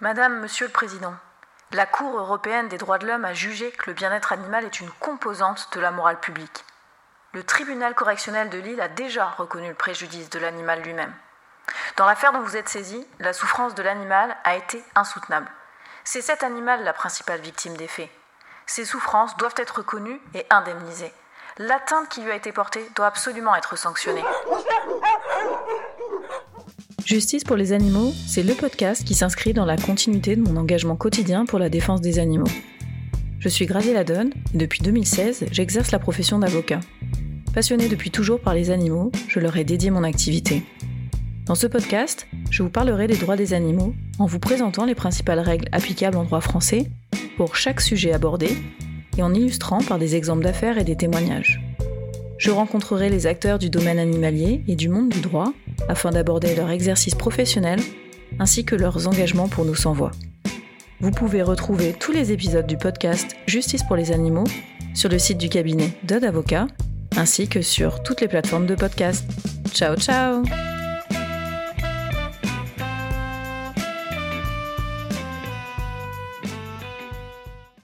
Madame, Monsieur le Président, la Cour européenne des droits de l'homme a jugé que le bien-être animal est une composante de la morale publique. Le tribunal correctionnel de Lille a déjà reconnu le préjudice de l'animal lui-même. Dans l'affaire dont vous êtes saisi, la souffrance de l'animal a été insoutenable. C'est cet animal la principale victime des faits. Ses souffrances doivent être reconnues et indemnisées. L'atteinte qui lui a été portée doit absolument être sanctionnée. Justice pour les animaux, c'est le podcast qui s'inscrit dans la continuité de mon engagement quotidien pour la défense des animaux. Je suis Graziella Ladonne et depuis 2016, j'exerce la profession d'avocat. Passionné depuis toujours par les animaux, je leur ai dédié mon activité. Dans ce podcast, je vous parlerai des droits des animaux en vous présentant les principales règles applicables en droit français pour chaque sujet abordé et en illustrant par des exemples d'affaires et des témoignages. Je rencontrerai les acteurs du domaine animalier et du monde du droit afin d'aborder leur exercice professionnel ainsi que leurs engagements pour nous sans voix. Vous pouvez retrouver tous les épisodes du podcast Justice pour les animaux sur le site du cabinet Dodd Avocat ainsi que sur toutes les plateformes de podcast. Ciao ciao